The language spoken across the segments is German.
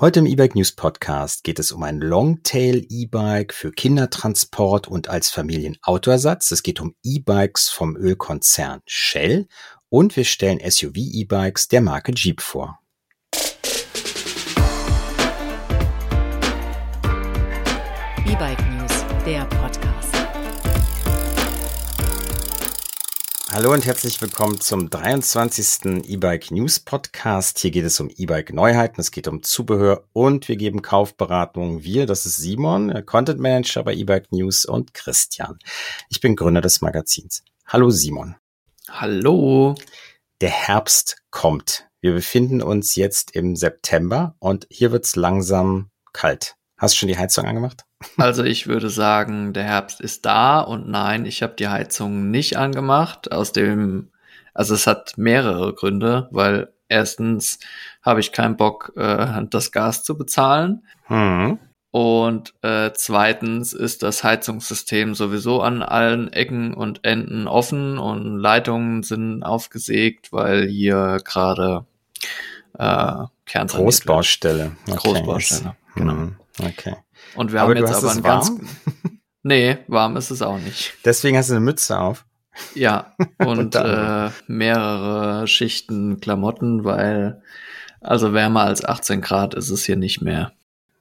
Heute im E-Bike News Podcast geht es um ein Longtail E-Bike für Kindertransport und als Familienautoersatz. Es geht um E-Bikes vom Ölkonzern Shell und wir stellen SUV E-Bikes der Marke Jeep vor. E-Bike News, der Podcast. Hallo und herzlich willkommen zum 23. E-Bike News Podcast. Hier geht es um E-Bike Neuheiten, es geht um Zubehör und wir geben Kaufberatungen. Wir, das ist Simon, Content Manager bei E-Bike News und Christian. Ich bin Gründer des Magazins. Hallo Simon. Hallo. Der Herbst kommt. Wir befinden uns jetzt im September und hier wird's langsam kalt. Hast du schon die Heizung angemacht? Also ich würde sagen, der Herbst ist da und nein, ich habe die Heizung nicht angemacht. Aus dem, also es hat mehrere Gründe, weil erstens habe ich keinen Bock, äh, das Gas zu bezahlen. Hm. Und äh, zweitens ist das Heizungssystem sowieso an allen Ecken und Enden offen und Leitungen sind aufgesägt, weil hier gerade äh, Großbaustelle. Okay. Großbaustelle, genau. Hm. Okay. Und wir aber haben jetzt aber ein ganz. Nee, warm ist es auch nicht. Deswegen hast du eine Mütze auf. Ja, und äh, mehrere Schichten Klamotten, weil also wärmer als 18 Grad ist es hier nicht mehr.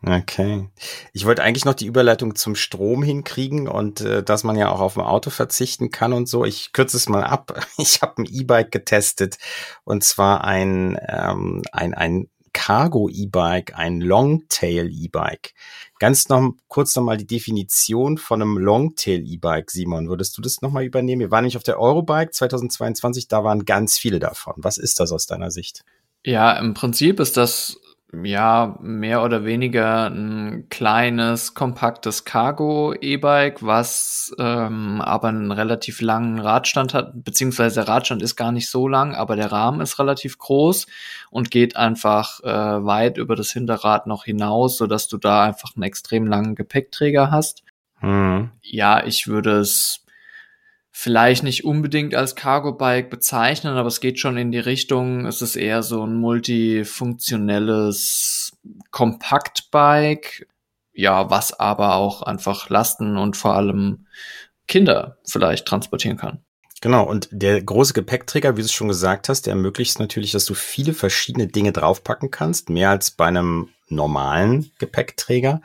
Okay. Ich wollte eigentlich noch die Überleitung zum Strom hinkriegen und äh, dass man ja auch auf dem Auto verzichten kann und so. Ich kürze es mal ab. Ich habe ein E-Bike getestet und zwar ein, ähm, ein, ein Cargo-E-Bike, ein Longtail-E-Bike. Ganz noch kurz nochmal die Definition von einem Longtail-E-Bike, Simon. Würdest du das nochmal übernehmen? Wir waren nicht auf der Eurobike 2022, da waren ganz viele davon. Was ist das aus deiner Sicht? Ja, im Prinzip ist das ja, mehr oder weniger ein kleines, kompaktes Cargo-E-Bike, was ähm, aber einen relativ langen Radstand hat, beziehungsweise der Radstand ist gar nicht so lang, aber der Rahmen ist relativ groß und geht einfach äh, weit über das Hinterrad noch hinaus, sodass du da einfach einen extrem langen Gepäckträger hast. Mhm. Ja, ich würde es vielleicht nicht unbedingt als Cargo-Bike bezeichnen, aber es geht schon in die Richtung, es ist eher so ein multifunktionelles Kompaktbike, ja, was aber auch einfach Lasten und vor allem Kinder vielleicht transportieren kann. Genau, und der große Gepäckträger, wie du es schon gesagt hast, der ermöglicht es natürlich, dass du viele verschiedene Dinge draufpacken kannst, mehr als bei einem normalen Gepäckträger.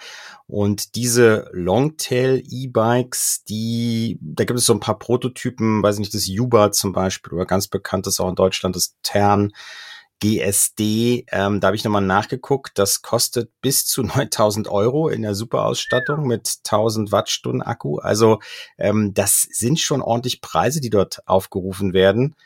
Und diese Longtail E-Bikes, die, da gibt es so ein paar Prototypen, weiß nicht, das Yuba zum Beispiel oder ganz bekannt ist auch in Deutschland das Tern GSD. Ähm, da habe ich nochmal nachgeguckt. Das kostet bis zu 9000 Euro in der Superausstattung mit 1000 Wattstunden Akku. Also ähm, das sind schon ordentlich Preise, die dort aufgerufen werden.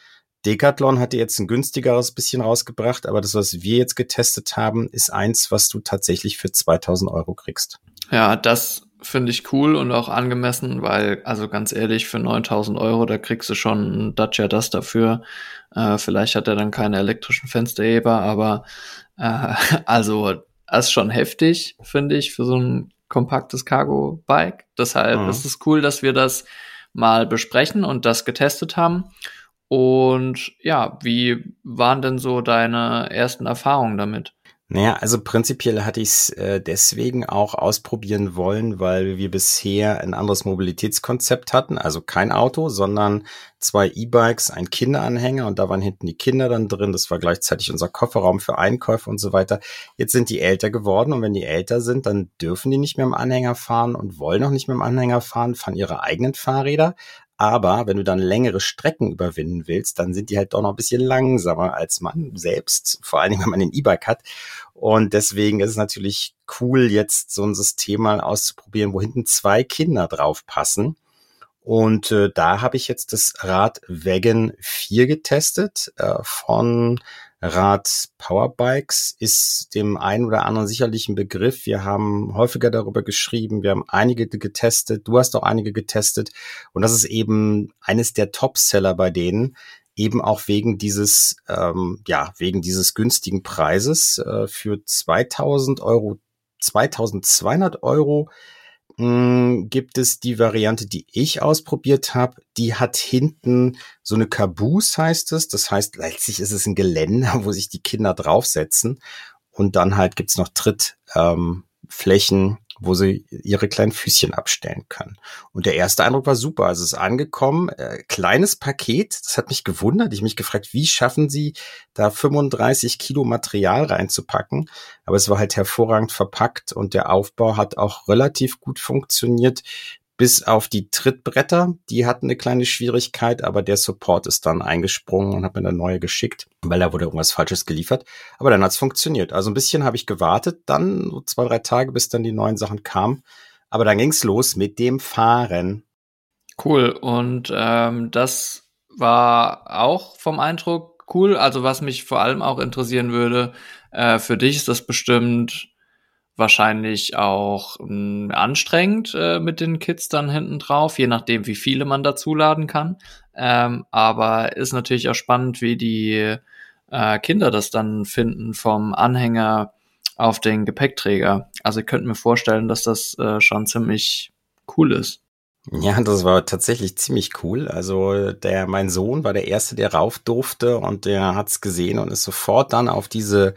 Decathlon hatte jetzt ein günstigeres bisschen rausgebracht, aber das, was wir jetzt getestet haben, ist eins, was du tatsächlich für 2000 Euro kriegst. Ja, das finde ich cool und auch angemessen, weil, also ganz ehrlich, für 9000 Euro, da kriegst du schon einen Dacia das dafür. Äh, vielleicht hat er dann keine elektrischen Fensterheber, aber äh, also das ist schon heftig, finde ich, für so ein kompaktes Cargo-Bike. Deshalb mhm. ist es cool, dass wir das mal besprechen und das getestet haben. Und ja, wie waren denn so deine ersten Erfahrungen damit? Naja, also prinzipiell hatte ich es äh, deswegen auch ausprobieren wollen, weil wir bisher ein anderes Mobilitätskonzept hatten. Also kein Auto, sondern zwei E-Bikes, ein Kinderanhänger und da waren hinten die Kinder dann drin. Das war gleichzeitig unser Kofferraum für Einkäufe und so weiter. Jetzt sind die älter geworden und wenn die älter sind, dann dürfen die nicht mehr im Anhänger fahren und wollen auch nicht mehr im Anhänger fahren, fahren ihre eigenen Fahrräder. Aber wenn du dann längere Strecken überwinden willst, dann sind die halt doch noch ein bisschen langsamer als man selbst, vor allen Dingen, wenn man den E-Bike hat. Und deswegen ist es natürlich cool, jetzt so ein System mal auszuprobieren, wo hinten zwei Kinder drauf passen. Und äh, da habe ich jetzt das Rad Wagon 4 getestet äh, von Rad Powerbikes ist dem einen oder anderen sicherlich ein Begriff. Wir haben häufiger darüber geschrieben, wir haben einige getestet, du hast auch einige getestet und das ist eben eines der Topseller bei denen, eben auch wegen dieses, ähm, ja, wegen dieses günstigen Preises äh, für 2000 Euro, 2200 Euro mh, hm, gibt es die Variante, die ich ausprobiert habe. Die hat hinten so eine Caboose heißt es. Das heißt, letztlich ist es ein Geländer, wo sich die Kinder draufsetzen. und dann halt gibt's noch Trittflächen, ähm, wo sie ihre kleinen Füßchen abstellen können. Und der erste Eindruck war super. Also es ist angekommen, äh, kleines Paket. Das hat mich gewundert. Ich mich gefragt, wie schaffen sie da 35 Kilo Material reinzupacken? Aber es war halt hervorragend verpackt und der Aufbau hat auch relativ gut funktioniert bis auf die Trittbretter. Die hatten eine kleine Schwierigkeit, aber der Support ist dann eingesprungen und hat mir eine neue geschickt, weil da wurde irgendwas Falsches geliefert. Aber dann hat's funktioniert. Also ein bisschen habe ich gewartet, dann so zwei, drei Tage, bis dann die neuen Sachen kamen. Aber dann ging's los mit dem Fahren. Cool. Und ähm, das war auch vom Eindruck cool. Also was mich vor allem auch interessieren würde, äh, für dich ist das bestimmt wahrscheinlich auch mh, hm, anstrengend äh, mit den Kids dann hinten drauf, je nachdem, wie viele man dazuladen kann. Ähm, aber ist natürlich auch spannend, wie die äh, Kinder das dann finden vom Anhänger auf den Gepäckträger. Also ich könnte mir vorstellen, dass das äh, schon ziemlich cool ist. Ja, das war tatsächlich ziemlich cool. Also der, mein Sohn war der erste, der rauf durfte und der hat's gesehen und ist sofort dann auf diese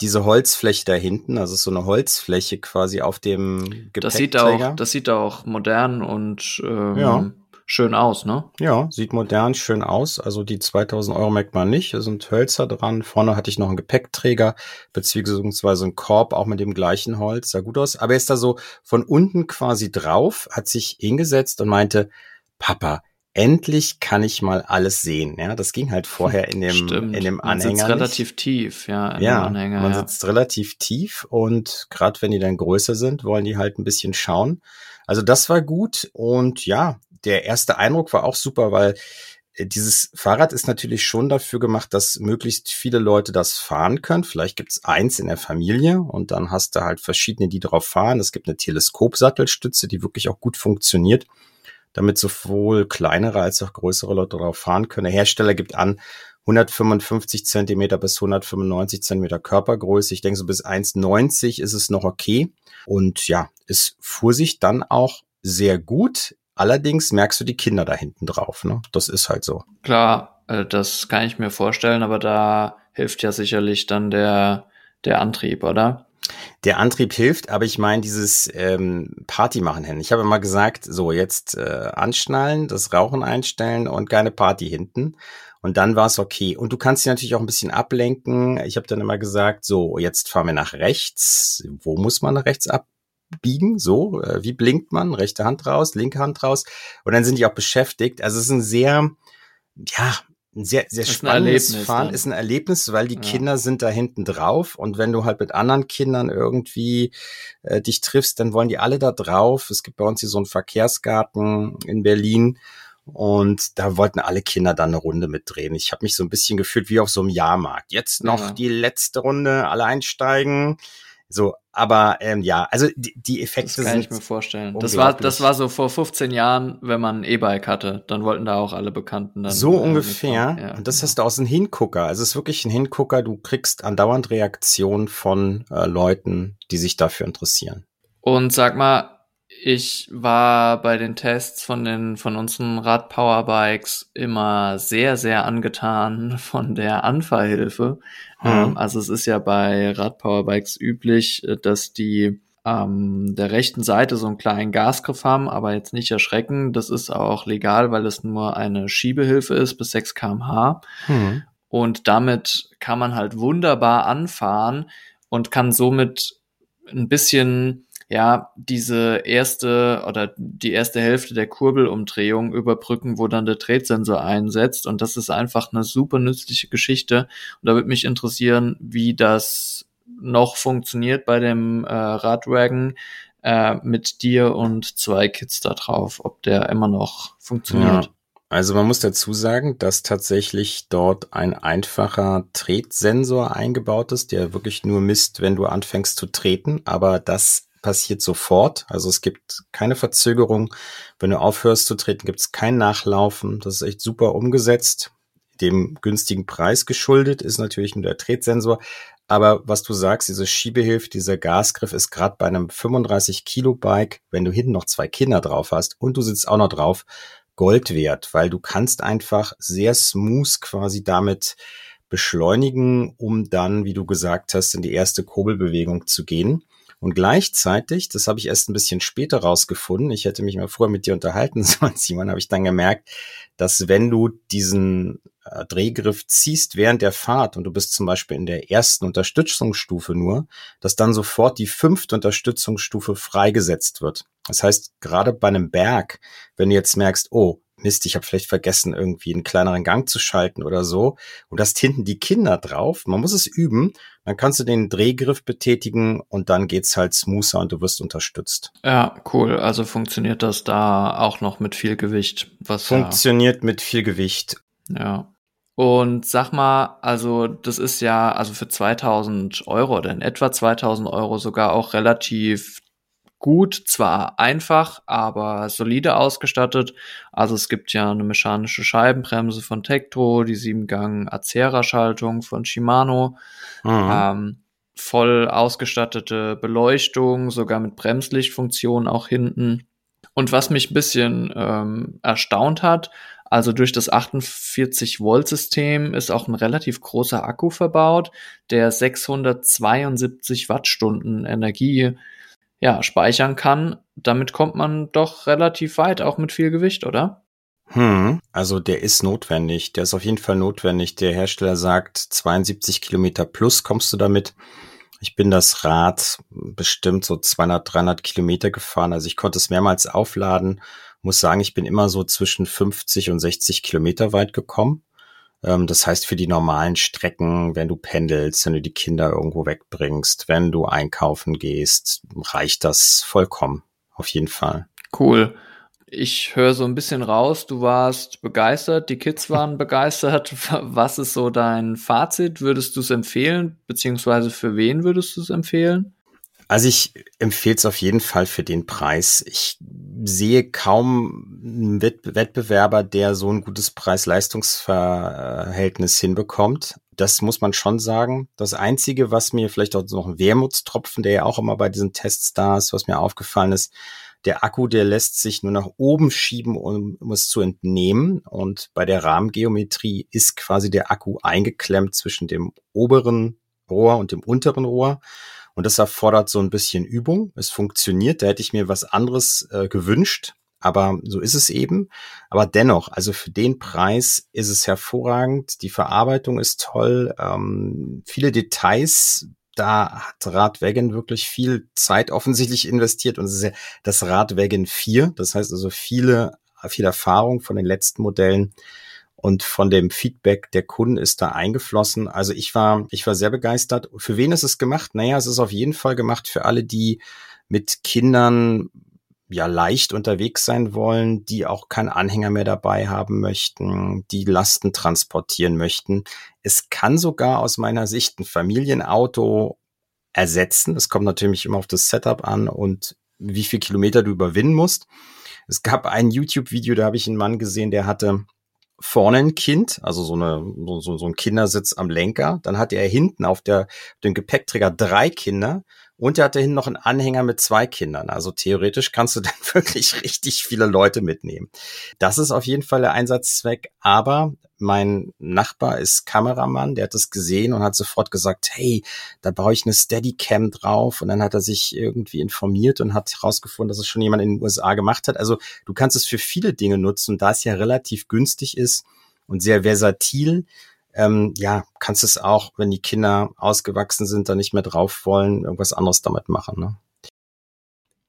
diese Holzfläche da hinten, also so eine Holzfläche quasi auf dem Gepäckträger. Das sieht auch, das sieht auch modern und ähm, ja. schön aus, ne? Ja, sieht modern, schön aus. Also die 2000 Euro merkt man nicht. Da sind Hölzer dran. Vorne hatte ich noch einen Gepäckträger, beziehungsweise einen Korb, auch mit dem gleichen Holz. Sah gut aus. Aber er ist da so von unten quasi drauf, hat sich hingesetzt und meinte, Papa, endlich kann ich mal alles sehen. Ja, das ging halt vorher in dem, Stimmt. in dem Anhänger. Man sitzt relativ tief, ja, ja, Anhänger. Man ja. sitzt relativ tief und gerade wenn die dann größer sind, wollen die halt ein bisschen schauen. Also das war gut und ja, der erste Eindruck war auch super, weil äh, dieses Fahrrad ist natürlich schon dafür gemacht, dass möglichst viele Leute das fahren können. Vielleicht gibt's eins in der Familie und dann hast du halt verschiedene, die drauf fahren. Es gibt eine Teleskopsattelstütze, die wirklich auch gut funktioniert damit sowohl kleinere als auch größere Leute darauf fahren können. Der Hersteller gibt an 155 Zentimeter bis 195 Zentimeter Körpergröße. Ich denke, so bis 1,90 ist es noch okay. Und ja, es fuhr sich dann auch sehr gut. Allerdings merkst du die Kinder da hinten drauf. Ne? Das ist halt so. Klar, äh, das kann ich mir vorstellen, aber da hilft ja sicherlich dann der, der Antrieb, oder? Der Antrieb hilft, aber ich meine dieses ähm, Party machen hin. Ich habe immer gesagt, so jetzt äh, anschnallen, das Rauchen einstellen und keine Party hinten. Und dann war es okay. Und du kannst dich natürlich auch ein bisschen ablenken. Ich habe dann immer gesagt, so jetzt fahren wir nach rechts. Wo muss man nach rechts abbiegen? So, äh, wie blinkt man? Rechte Hand raus, linke Hand raus. Und dann sind die auch beschäftigt. Also es ist ein sehr, ja, ein sehr, sehr spannendes Fahren dann. ist ein Erlebnis, weil die ja. Kinder sind da hinten drauf und wenn du halt mit anderen Kindern irgendwie äh, dich triffst, dann wollen die alle da drauf. Es gibt bei uns hier so einen Verkehrsgarten in Berlin und da wollten alle Kinder dann eine Runde mitdrehen. Ich habe mich so ein bisschen gefühlt wie auf so einem Jahrmarkt. Jetzt noch ja. die letzte Runde, alle einsteigen. So, aber ähm, ja, also die, die Effekte das kann sind ich mir vorstellen. Das war, das war so vor 15 Jahren, wenn man ein E-Bike hatte, dann wollten da auch alle Bekannten dann. So äh, ungefähr. Ja, und das genau. hast du aus einem Hingucker. Also es ist wirklich ein Hingucker. Du kriegst andauernd Reaktionen von äh, Leuten, die sich dafür interessieren. Und sag mal, ich war bei den Tests von den von unseren Rad-Powerbikes immer sehr, sehr angetan von der Anfahrhilfe. Mhm. Ähm, also es ist ja bei Rad-Powerbikes üblich, äh, dass die ähm, der rechten Seite so einen kleinen Gasgriff haben, aber jetzt nicht erschrecken. Das ist auch legal, weil es nur eine Schiebehilfe ist bis 6 kmh. Mhm. Und damit kann man halt wunderbar anfahren und kann somit ein bisschen ja, diese erste oder die erste Hälfte der Kurbelumdrehung überbrücken, wo dann der Drehsensor einsetzt. Und das ist einfach eine super nützliche Geschichte. Und da würde mich interessieren, wie das noch funktioniert bei dem äh, Radwagon äh, mit dir und zwei Kids da drauf, ob der immer noch funktioniert. Ja. Also man muss dazu sagen, dass tatsächlich dort ein einfacher Tretsensor eingebaut ist, der wirklich nur misst, wenn du anfängst zu treten, aber das passiert sofort. Also es gibt keine Verzögerung. Wenn du aufhörst zu treten, gibt es kein Nachlaufen. Das ist echt super umgesetzt. Dem günstigen Preis geschuldet ist natürlich nur der Tretsensor. Aber was du sagst, diese Schiebehilfe, dieser Gasgriff ist gerade bei einem 35 Kilo Bike, wenn du hinten noch zwei Kinder drauf hast und du sitzt auch noch drauf, Gold wert, weil du kannst einfach sehr smooth quasi damit beschleunigen, um dann, wie du gesagt hast, in die erste Kurbelbewegung zu gehen. Und gleichzeitig, das habe ich erst ein bisschen später rausgefunden, ich hätte mich mal vorher mit dir unterhalten sollen, Simon, habe ich dann gemerkt, dass wenn du diesen äh, Drehgriff ziehst während der Fahrt und du bist zum Beispiel in der ersten Unterstützungsstufe nur, dass dann sofort die fünfte Unterstützungsstufe freigesetzt wird. Das heißt, gerade bei einem Berg, wenn du jetzt merkst, oh, Mist, ich habe vielleicht vergessen, irgendwie einen kleineren Gang zu schalten oder so. Und hast hinten die Kinder drauf. Man muss es üben. Dann kannst du den Drehgriff betätigen und dann geht's halt smoother und du wirst unterstützt. Ja, cool. Also funktioniert das da auch noch mit viel Gewicht? Was funktioniert ja, mit viel Gewicht. Ja. Und sag mal, also das ist ja also für 2000 Euro oder in etwa 2000 Euro sogar auch relativ gut, zwar einfach, aber solide ausgestattet. Also es gibt ja eine mechanische Scheibenbremse von Tektro, die Siebengang Acera-Schaltung von Shimano, mhm. ähm, voll ausgestattete Beleuchtung, sogar mit Bremslichtfunktion auch hinten. Und was mich ein bisschen ähm, erstaunt hat, also durch das 48-Volt-System ist auch ein relativ großer Akku verbaut, der 672 Wattstunden Energie ja, speichern kann, damit kommt man doch relativ weit, auch mit viel Gewicht, oder? Hm, also der ist notwendig. Der ist auf jeden Fall notwendig. Der Hersteller sagt, 72 Kilometer plus kommst du damit. Ich bin das Rad bestimmt so 200, 300 Kilometer gefahren. Also ich konnte es mehrmals aufladen. Muss sagen, ich bin immer so zwischen 50 und 60 Kilometer weit gekommen. Ähm, das heißt, für die normalen Strecken, wenn du pendelst, wenn du die Kinder irgendwo wegbringst, wenn du einkaufen gehst, reicht das vollkommen. Auf jeden Fall. Cool. Ich höre so ein bisschen raus, du warst begeistert, die Kids waren begeistert. Was ist so dein Fazit? Würdest du es empfehlen, beziehungsweise für wen würdest du es empfehlen? Also ich empfehle es auf jeden Fall für den Preis. Ich sehe kaum einen Wettbewerber, der so ein gutes Preis-Leistungs-Verhältnis hinbekommt. Das muss man schon sagen. Das Einzige, was mir vielleicht auch noch ein Wermutstropfen, der ja auch immer bei diesen Tests da ist, was mir aufgefallen ist, der Akku, der lässt sich nur nach oben schieben, um, um es zu entnehmen. Und bei der Rahmengeometrie ist quasi der Akku eingeklemmt zwischen dem oberen Rohr und dem unteren Rohr. Und das erfordert so ein bisschen Übung. Es funktioniert. Da hätte ich mir was anderes äh, gewünscht. Aber so ist es eben. Aber dennoch, also für den Preis ist es hervorragend. Die Verarbeitung ist toll. Ähm, viele Details. Da hat Radwagon wirklich viel Zeit offensichtlich investiert und es ist ja das Radwagon 4. Das heißt also viele, viel Erfahrung von den letzten Modellen und von dem Feedback der Kunden ist da eingeflossen. Also ich war, ich war sehr begeistert. Für wen ist es gemacht? Naja, es ist auf jeden Fall gemacht für alle, die mit Kindern ja leicht unterwegs sein wollen, die auch keinen Anhänger mehr dabei haben möchten, die Lasten transportieren möchten. Es kann sogar aus meiner Sicht ein Familienauto ersetzen. Es kommt natürlich immer auf das Setup an und wie viel Kilometer du überwinden musst. Es gab ein YouTube-Video, da habe ich einen Mann gesehen, der hatte vorne ein Kind, also so, eine, so, so ein Kindersitz am Lenker. Dann hatte er hinten auf der, dem Gepäckträger drei Kinder und er hatte hinten noch einen Anhänger mit zwei Kindern. Also theoretisch kannst du dann wirklich richtig viele Leute mitnehmen. Das ist auf jeden Fall der Einsatzzweck. Aber mein Nachbar ist Kameramann, der hat das gesehen und hat sofort gesagt, hey, da baue ich eine Steadicam drauf. Und dann hat er sich irgendwie informiert und hat herausgefunden, dass es schon jemand in den USA gemacht hat. Also du kannst es für viele Dinge nutzen. Da es ja relativ günstig ist und sehr versatil, ähm, ja, kannst es auch, wenn die Kinder ausgewachsen sind, da nicht mehr drauf wollen, irgendwas anderes damit machen. Ne?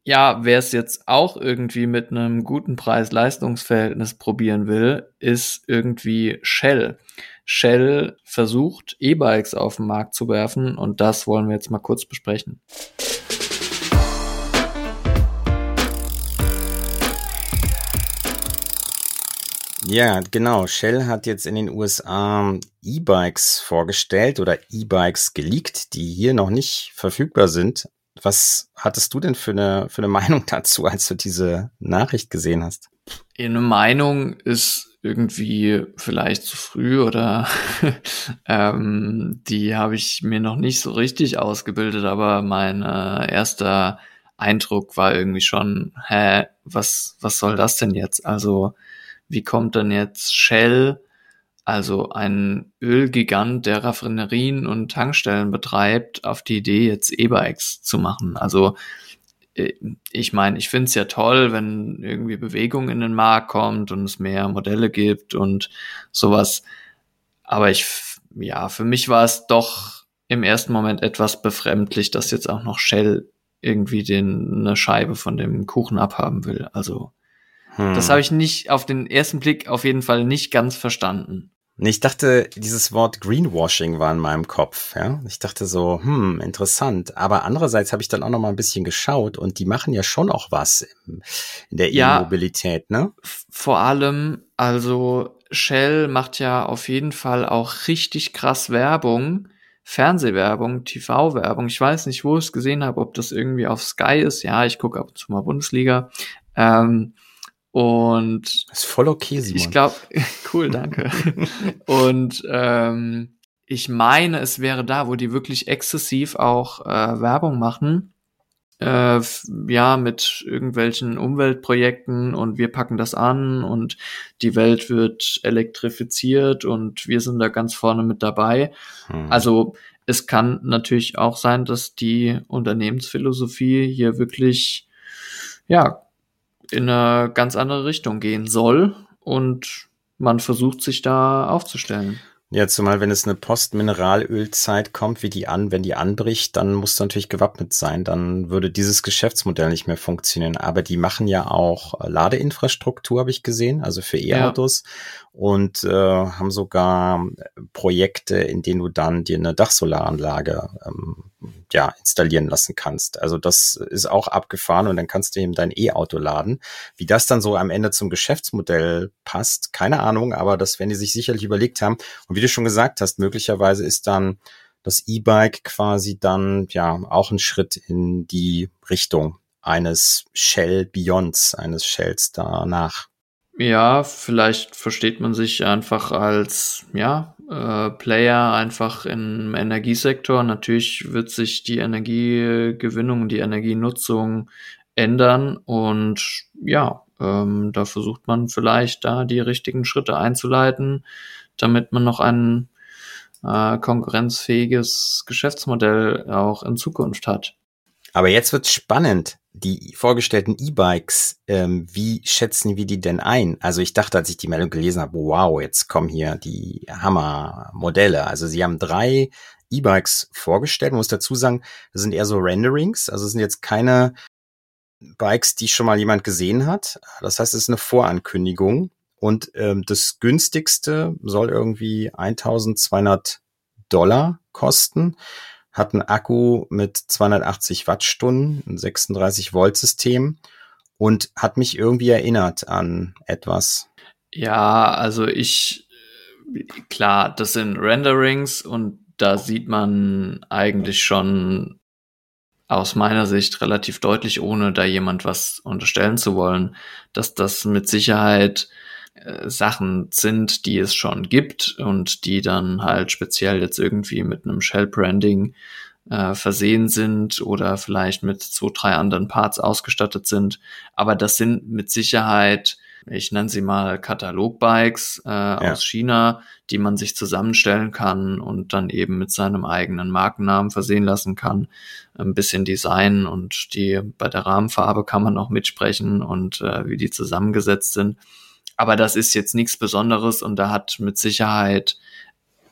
Ja, wer es jetzt auch irgendwie mit einem guten Preis-Leistungs-Verhältnis probieren will, ist irgendwie Shell. Shell versucht, E-Bikes auf den Markt zu werfen und das wollen wir jetzt mal kurz besprechen. Ja, genau. Shell hat jetzt in den USA E-Bikes vorgestellt oder E-Bikes geleakt, die hier noch nicht verfügbar sind. Was hattest du denn für eine, für eine Meinung dazu, als du diese Nachricht gesehen hast? Eine Meinung ist irgendwie vielleicht zu früh oder ähm, die habe ich mir noch nicht so richtig ausgebildet, aber mein äh, erster Eindruck war irgendwie schon, hä, was, was soll das denn jetzt? Also wie kommt denn jetzt Shell also ein Ölgigant, der Raffinerien und Tankstellen betreibt, auf die Idee, jetzt E-Bikes zu machen. Also äh, ich meine, ich finde es ja toll, wenn irgendwie Bewegung in den Markt kommt und es mehr Modelle gibt und sowas. Aber ich, ja, für mich war es doch im ersten Moment etwas befremdlich, dass jetzt auch noch Shell irgendwie den, eine Scheibe von dem Kuchen abhaben will. Also hm. Das habe ich nicht auf den ersten Blick auf jeden Fall nicht ganz verstanden. Ich dachte, dieses Wort Greenwashing war in meinem Kopf. Ja? Ich dachte so, hm, interessant. Aber andererseits habe ich dann auch noch mal ein bisschen geschaut und die machen ja schon auch was in der ja, E-Mobilität, ne? Vor allem, also Shell macht ja auf jeden Fall auch richtig krass Werbung. Fernsehwerbung, TV-Werbung. Ich weiß nicht, wo ich es gesehen habe, ob das irgendwie auf Sky ist. Ja, ich gucke ab und zu mal Bundesliga. Ähm, und das ist voll okay, Simon. Ich glaube, cool, danke. und ähm, ich meine, es wäre da, wo die wirklich exzessiv auch äh, Werbung machen. Äh, ja, mit irgendwelchen Umweltprojekten und wir packen das an und die Welt wird elektrifiziert und wir sind da ganz vorne mit dabei. Hm. Also es kann natürlich auch sein, dass die Unternehmensphilosophie hier wirklich ja in eine ganz andere Richtung gehen soll und man versucht sich da aufzustellen. Ja, zumal wenn es eine Postmineralölzeit kommt, wie die an, wenn die anbricht, dann muss natürlich gewappnet sein. Dann würde dieses Geschäftsmodell nicht mehr funktionieren. Aber die machen ja auch Ladeinfrastruktur, habe ich gesehen, also für E-Autos. Ja. Und äh, haben sogar Projekte, in denen du dann dir eine Dachsolaranlage ähm, ja, installieren lassen kannst. Also das ist auch abgefahren und dann kannst du eben dein E-Auto laden. Wie das dann so am Ende zum Geschäftsmodell passt, keine Ahnung, aber das werden die sich sicherlich überlegt haben. Und wie du schon gesagt hast, möglicherweise ist dann das E-Bike quasi dann ja auch ein Schritt in die Richtung eines Shell Beyonds, eines Shells danach. Ja, vielleicht versteht man sich einfach als ja äh, Player einfach im Energiesektor. Natürlich wird sich die Energiegewinnung, die Energienutzung ändern und ja, ähm, da versucht man vielleicht da die richtigen Schritte einzuleiten, damit man noch ein äh, konkurrenzfähiges Geschäftsmodell auch in Zukunft hat. Aber jetzt wird's spannend die vorgestellten E-Bikes, ähm, wie schätzen wir die denn ein? Also ich dachte, als ich die Meldung gelesen habe, wow, jetzt kommen hier die Hammer-Modelle. Also sie haben drei E-Bikes vorgestellt. Man muss dazu sagen, das sind eher so Renderings. Also es sind jetzt keine Bikes, die schon mal jemand gesehen hat. Das heißt, es ist eine Vorankündigung. Und ähm, das günstigste soll irgendwie 1200 Dollar kosten hat einen Akku mit 280 Wattstunden, ein 36 Volt System und hat mich irgendwie erinnert an etwas. Ja, also ich, klar, das sind Renderings und da sieht man eigentlich schon aus meiner Sicht relativ deutlich, ohne da jemand was unterstellen zu wollen, dass das mit Sicherheit äh, Sachen sind, die es schon gibt und die dann halt speziell jetzt irgendwie mit einem Shell-Branding äh, versehen sind oder vielleicht mit zwei, drei anderen Parts ausgestattet sind. Aber das sind mit Sicherheit, ich nenne sie mal Katalogbikes äh, ja. aus China, die man sich zusammenstellen kann und dann eben mit seinem eigenen Markennamen versehen lassen kann. Ein bisschen Design und die bei der Rahmenfarbe kann man auch mitsprechen und äh, wie die zusammengesetzt sind. Aber das ist jetzt nichts Besonderes und da hat mit Sicherheit,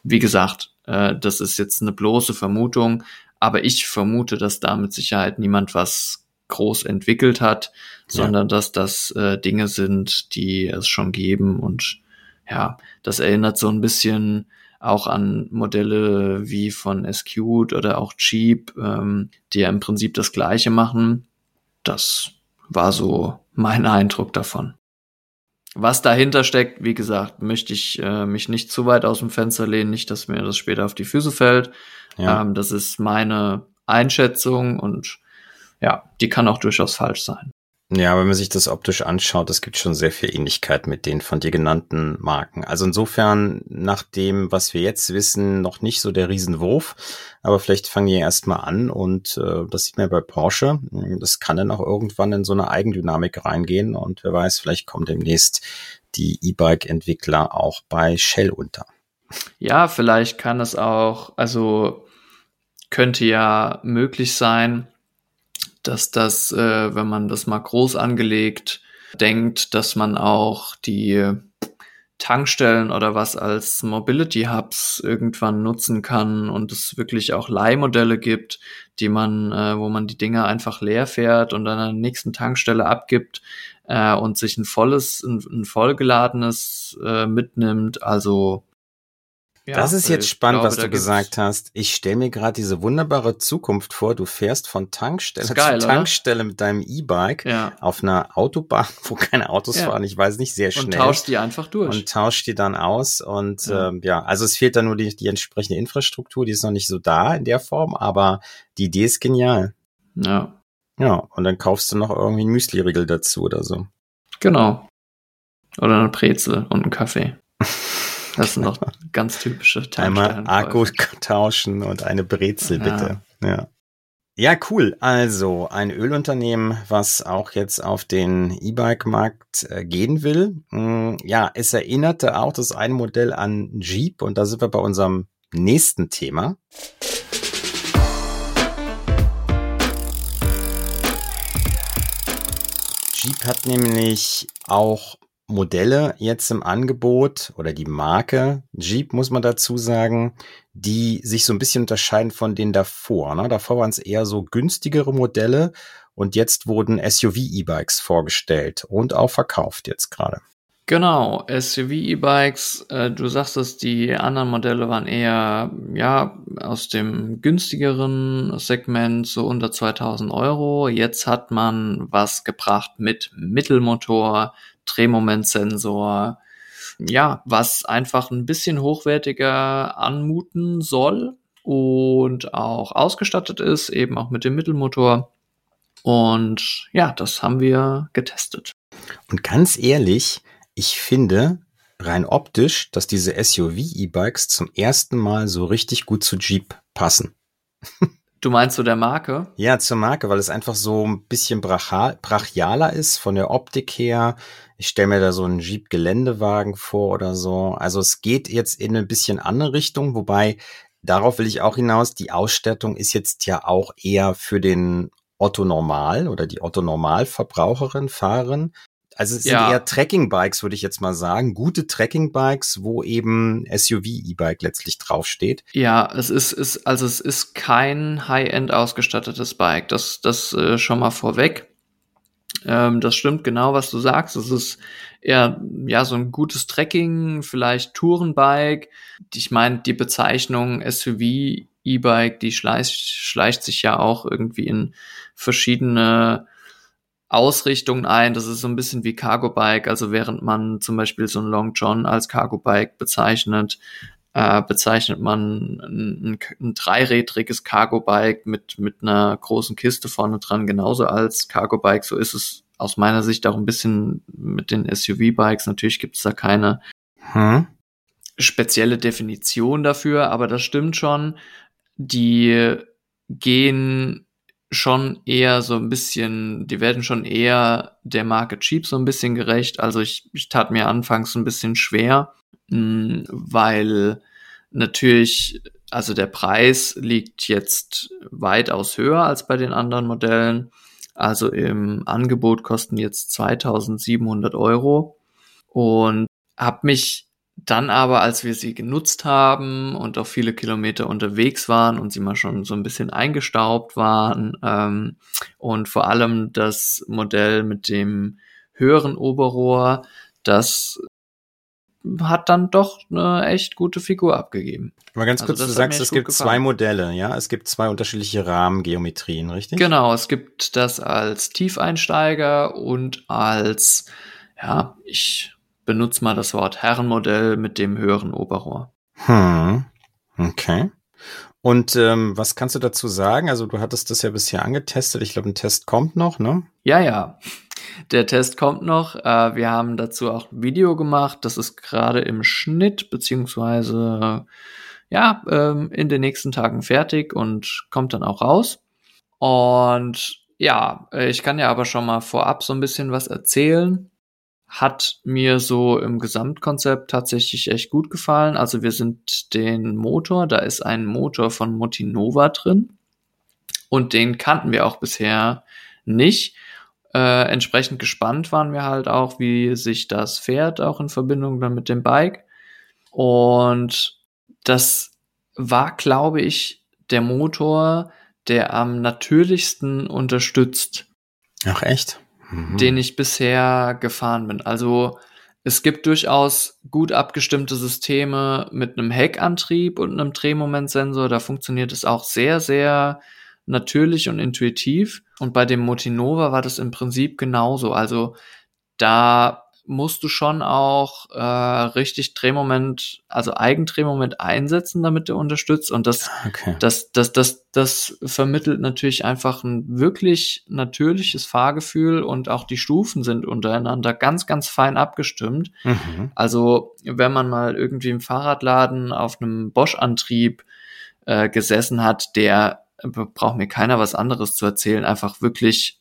wie gesagt, äh, das ist jetzt eine bloße Vermutung, aber ich vermute, dass da mit Sicherheit niemand was groß entwickelt hat, sondern ja. dass das äh, Dinge sind, die es schon geben und ja, das erinnert so ein bisschen auch an Modelle wie von Escute oder auch Cheap, ähm, die ja im Prinzip das Gleiche machen. Das war so mein Eindruck davon. Was dahinter steckt, wie gesagt, möchte ich äh, mich nicht zu weit aus dem Fenster lehnen, nicht, dass mir das später auf die Füße fällt. Ja. Ähm, das ist meine Einschätzung und ja, die kann auch durchaus falsch sein. Ja, wenn man sich das optisch anschaut, es gibt schon sehr viel Ähnlichkeit mit den von dir genannten Marken. Also insofern, nach dem, was wir jetzt wissen, noch nicht so der Riesenwurf. Aber vielleicht fangen die erstmal an und äh, das sieht man ja bei Porsche. Das kann dann auch irgendwann in so eine Eigendynamik reingehen und wer weiß, vielleicht kommt demnächst die E-Bike-Entwickler auch bei Shell unter. Ja, vielleicht kann es auch, also könnte ja möglich sein, dass das, äh, wenn man das mal groß angelegt denkt, dass man auch die Tankstellen oder was als Mobility Hubs irgendwann nutzen kann und es wirklich auch Leihmodelle gibt, die man, äh, wo man die Dinger einfach leer fährt und dann an der nächsten Tankstelle abgibt äh, und sich ein volles, ein, ein vollgeladenes äh, mitnimmt. Also ja, das ist jetzt spannend, glaube, was du gesagt hast. Ich stelle mir gerade diese wunderbare Zukunft vor. Du fährst von Tankstelle geil, zu Tankstelle oder? mit deinem E-Bike ja. auf einer Autobahn, wo keine Autos ja. fahren. Ich weiß nicht, sehr schnell. Und tauscht die einfach durch. Und tauscht die dann aus. Und ja, ähm, ja also es fehlt dann nur die, die entsprechende Infrastruktur. Die ist noch nicht so da in der Form, aber die Idee ist genial. Ja. Ja, und dann kaufst du noch irgendwie einen Müsli-Riegel dazu oder so. Genau. Oder eine Brezel und einen Kaffee. Das sind noch ganz typische Einmal Akku tauschen und eine Brezel, bitte. Ja. ja. Ja, cool. Also ein Ölunternehmen, was auch jetzt auf den E-Bike-Markt äh, gehen will. Mm, ja, es erinnerte auch das eine Modell an Jeep und da sind wir bei unserem nächsten Thema. Jeep hat nämlich auch Modelle jetzt im Angebot oder die Marke Jeep, muss man dazu sagen, die sich so ein bisschen unterscheiden von denen davor. Ne? Davor waren es eher so günstigere Modelle und jetzt wurden SUV-E-Bikes vorgestellt und auch verkauft jetzt gerade. Genau, SUV-E-Bikes, äh, du sagst es, die anderen Modelle waren eher, ja, aus dem günstigeren Segment, so unter 2000 Euro. Jetzt hat man was gebracht mit Mittelmotor, Drehmomentsensor, ja, was einfach ein bisschen hochwertiger anmuten soll und auch ausgestattet ist, eben auch mit dem Mittelmotor. Und ja, das haben wir getestet. Und ganz ehrlich, ich finde rein optisch, dass diese SUV-E-Bikes zum ersten Mal so richtig gut zu Jeep passen. Du meinst zu der Marke? Ja, zur Marke, weil es einfach so ein bisschen brachialer ist von der Optik her. Ich stelle mir da so einen Jeep-Geländewagen vor oder so. Also es geht jetzt in ein bisschen andere Richtung, wobei darauf will ich auch hinaus, die Ausstattung ist jetzt ja auch eher für den Otto Normal oder die Otto Normalverbraucherin, Fahrerin. Also es ja. sind eher Trekking-Bikes, würde ich jetzt mal sagen. Gute Trekking-Bikes, wo eben SUV-E-Bike letztlich draufsteht. Ja, es ist, ist, also es ist kein High-End ausgestattetes Bike. Das, das äh, schon mal vorweg. Ähm, das stimmt genau, was du sagst. Es ist eher ja so ein gutes Trekking, vielleicht Tourenbike. Ich meine, die Bezeichnung SUV E-Bike, die schleicht, schleicht sich ja auch irgendwie in verschiedene Ausrichtungen ein. Das ist so ein bisschen wie Cargo Bike. Also während man zum Beispiel so ein Long John als Cargo Bike bezeichnet, äh, bezeichnet man ein, ein, ein dreirädriges Cargo-Bike mit, mit einer großen Kiste vorne dran genauso als Cargo-Bike. So ist es aus meiner Sicht auch ein bisschen mit den SUV-Bikes. Natürlich gibt es da keine hm? spezielle Definition dafür, aber das stimmt schon. Die gehen schon eher so ein bisschen, die werden schon eher der Marke Cheap so ein bisschen gerecht. Also ich, ich tat mir anfangs ein bisschen schwer, mh, weil natürlich, also der Preis liegt jetzt weitaus höher als bei den anderen Modellen. Also im Angebot kosten jetzt 2700 Euro und habe mich dann aber, als wir sie genutzt haben und auch viele Kilometer unterwegs waren und sie mal schon so ein bisschen eingestaubt waren ähm, und vor allem das Modell mit dem höheren Oberrohr, das hat dann doch eine echt gute Figur abgegeben. Aber ganz kurz, also du sagst, es gibt gefallen. zwei Modelle, ja? Es gibt zwei unterschiedliche Rahmengeometrien, richtig? Genau, es gibt das als Tiefeinsteiger und als, ja, ich benutze mal das Wort Herrenmodell mit dem höheren Oberrohr. Hm, okay. Und ähm, was kannst du dazu sagen? Also du hattest das ja bisher angetestet. Ich glaube, ein Test kommt noch, ne? Ja, ja. Der Test kommt noch. Äh, wir haben dazu auch ein Video gemacht. Das ist gerade im Schnitt, beziehungsweise ja, ähm, in den nächsten Tagen fertig und kommt dann auch raus. Und ja, ich kann ja aber schon mal vorab so ein bisschen was erzählen. Hat mir so im Gesamtkonzept tatsächlich echt gut gefallen. Also wir sind den Motor, da ist ein Motor von Motinova drin und den kannten wir auch bisher nicht. Äh, entsprechend gespannt waren wir halt auch, wie sich das fährt, auch in Verbindung dann mit dem Bike. Und das war, glaube ich, der Motor, der am natürlichsten unterstützt. Ach echt? Mhm. Den ich bisher gefahren bin. Also es gibt durchaus gut abgestimmte Systeme mit einem Heckantrieb und einem Drehmomentsensor. Da funktioniert es auch sehr, sehr natürlich und intuitiv. Und bei dem Motinova war das im Prinzip genauso. Also da musst du schon auch äh, richtig Drehmoment, also Eigendrehmoment einsetzen, damit der unterstützt. Und das, okay. das, das, das, das vermittelt natürlich einfach ein wirklich natürliches Fahrgefühl und auch die Stufen sind untereinander ganz, ganz fein abgestimmt. Mhm. Also wenn man mal irgendwie im Fahrradladen auf einem Bosch-Antrieb äh, gesessen hat, der braucht mir keiner was anderes zu erzählen, einfach wirklich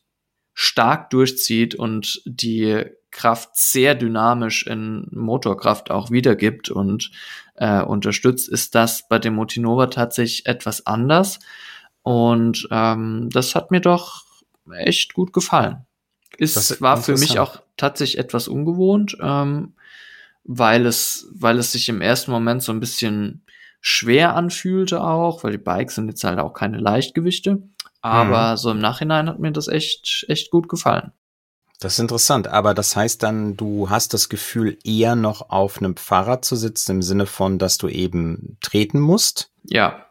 stark durchzieht und die Kraft sehr dynamisch in Motorkraft auch wiedergibt und äh, unterstützt, ist das bei dem Motinova tatsächlich etwas anders. Und ähm, das hat mir doch echt gut gefallen. Ist, war für mich auch tatsächlich etwas ungewohnt, ähm, weil es, weil es sich im ersten Moment so ein bisschen schwer anfühlte auch, weil die Bikes sind jetzt halt auch keine Leichtgewichte. Aber mhm. so im Nachhinein hat mir das echt, echt gut gefallen. Das ist interessant, aber das heißt dann, du hast das Gefühl, eher noch auf einem Fahrrad zu sitzen, im Sinne von, dass du eben treten musst? Ja,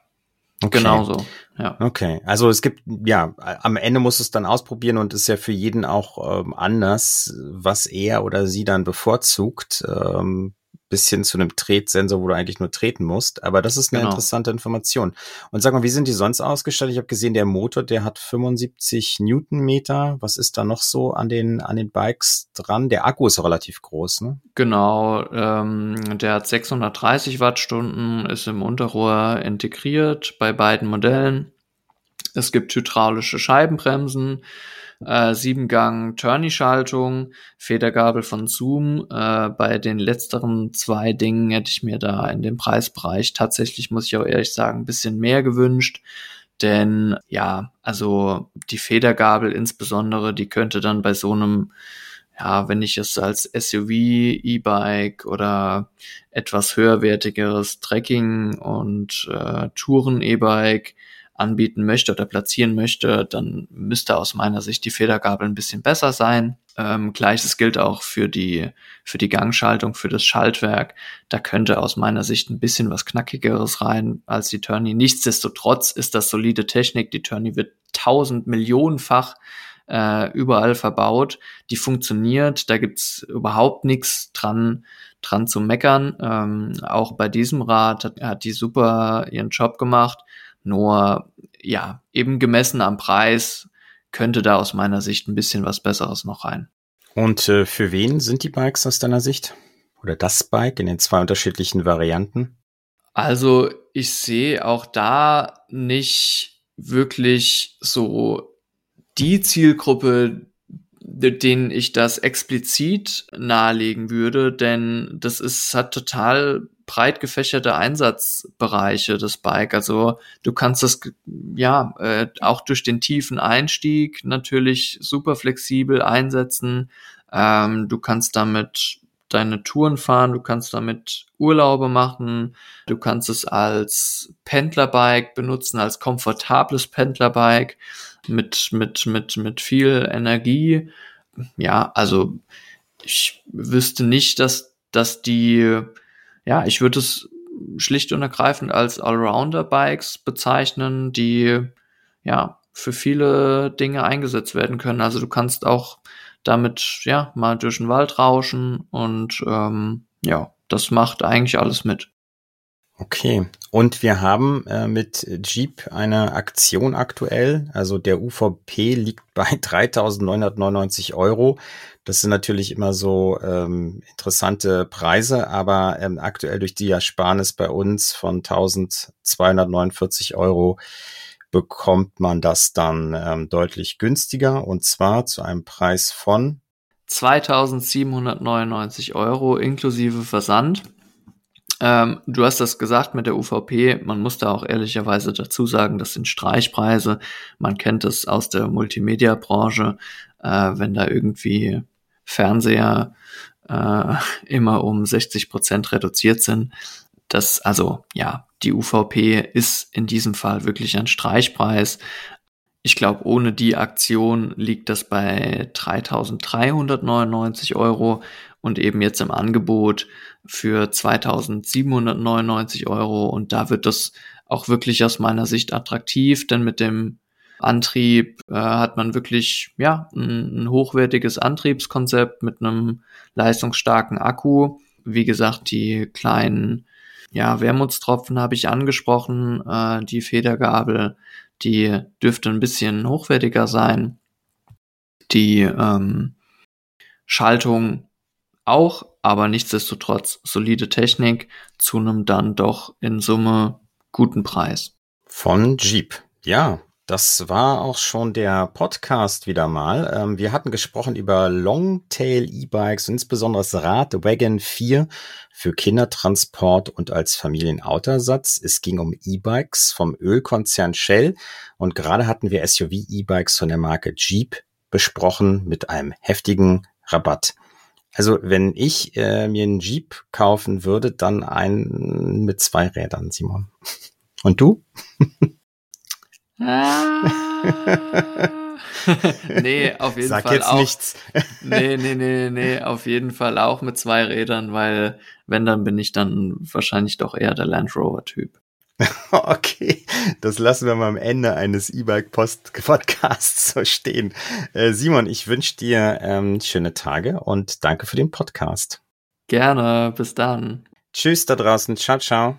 okay. genau so. Ja. Okay, also es gibt, ja, am Ende muss es dann ausprobieren und ist ja für jeden auch ähm, anders, was er oder sie dann bevorzugt. Ähm, bis hin zu einem Tretsensor, wo du eigentlich nur treten musst. Aber das ist eine genau. interessante Information. Und sag mal, wie sind die sonst ausgestattet? Ich habe gesehen, der Motor, der hat 75 Newtonmeter. Was ist da noch so an den, an den Bikes dran? Der Akku ist relativ groß, ne? Genau, ähm, der hat 630 Wattstunden, ist im Unterrohr integriert bei beiden Modellen. Es gibt hydraulische Scheibenbremsen äh, Siebengang Turney-Schaltung, Federgabel von Zoom. Äh, bei den letzteren zwei Dingen hätte ich mir da in dem Preisbereich tatsächlich, muss ich auch ehrlich sagen, ein bisschen mehr gewünscht. Denn ja, also die Federgabel insbesondere, die könnte dann bei so einem ja, wenn ich es als SUV, E-Bike oder etwas höherwertigeres Trekking und äh, Touren-E-Bike anbieten möchte oder platzieren möchte, dann müsste aus meiner Sicht die Federgabel ein bisschen besser sein. Ähm, Gleiches gilt auch für die, für die Gangschaltung, für das Schaltwerk. Da könnte aus meiner Sicht ein bisschen was Knackigeres rein als die Turny. Nichtsdestotrotz ist das solide Technik. Die Turny wird tausend Millionenfach äh, überall verbaut. Die funktioniert. Da gibt's überhaupt nichts dran dran zu meckern. Ähm, auch bei diesem Rad hat, hat die super ihren Job gemacht. Nur, ja, eben gemessen am Preis könnte da aus meiner Sicht ein bisschen was Besseres noch rein. Und äh, für wen sind die Bikes aus deiner Sicht? Oder das Bike in den zwei unterschiedlichen Varianten? Also ich sehe auch da nicht wirklich so die Zielgruppe, denen ich das explizit nahelegen würde, denn das ist, hat total breit gefächerte Einsatzbereiche, das Bike. Also du kannst das ja äh, auch durch den tiefen Einstieg natürlich super flexibel einsetzen. Ähm, du kannst damit deine Touren fahren, du kannst damit Urlaube machen, du kannst es als Pendlerbike benutzen, als komfortables Pendlerbike mit, mit, mit, mit viel Energie. Ja, also ich wüsste nicht, dass, dass die ja, ich würde es schlicht und ergreifend als Allrounder-Bikes bezeichnen, die ja für viele Dinge eingesetzt werden können. Also du kannst auch damit ja mal durch den Wald rauschen und ähm, ja, das macht eigentlich alles mit. Okay, und wir haben äh, mit Jeep eine Aktion aktuell. Also der UVP liegt bei 3.999 Euro. Das sind natürlich immer so ähm, interessante Preise, aber ähm, aktuell durch die Ersparnis bei uns von 1.249 Euro bekommt man das dann ähm, deutlich günstiger und zwar zu einem Preis von 2799 Euro inklusive Versand. Ähm, du hast das gesagt mit der UVP. Man muss da auch ehrlicherweise dazu sagen, das sind Streichpreise. Man kennt es aus der Multimedia-Branche, äh, wenn da irgendwie Fernseher äh, immer um 60 Prozent reduziert sind. Das, also ja, die UVP ist in diesem Fall wirklich ein Streichpreis. Ich glaube, ohne die Aktion liegt das bei 3.399 Euro und eben jetzt im Angebot für 2.799 Euro. Und da wird das auch wirklich aus meiner Sicht attraktiv, denn mit dem Antrieb äh, hat man wirklich ja ein, ein hochwertiges Antriebskonzept mit einem leistungsstarken Akku. Wie gesagt, die kleinen ja, Wermutstropfen habe ich angesprochen, äh, die Federgabel, die dürfte ein bisschen hochwertiger sein. Die ähm, Schaltung auch, aber nichtsdestotrotz solide Technik zu einem dann doch in Summe guten Preis. Von Jeep. Ja, das war auch schon der Podcast wieder mal. Ähm, wir hatten gesprochen über Longtail E-Bikes, insbesondere das Rad Wagon 4 für Kindertransport und als Familienautersatz. Es ging um E-Bikes vom Ölkonzern Shell und gerade hatten wir SUV-E-Bikes von der Marke Jeep besprochen mit einem heftigen Rabatt. Also wenn ich äh, mir einen Jeep kaufen würde, dann einen mit zwei Rädern, Simon. Und du? nee, auf jeden Sag Fall jetzt auch. nichts. nee, nee, nee, nee, auf jeden Fall auch mit zwei Rädern, weil wenn, dann bin ich dann wahrscheinlich doch eher der Land Rover-Typ. Okay, das lassen wir mal am Ende eines E-Bike-Podcasts so stehen. Äh, Simon, ich wünsche dir ähm, schöne Tage und danke für den Podcast. Gerne, bis dann. Tschüss da draußen, ciao, ciao.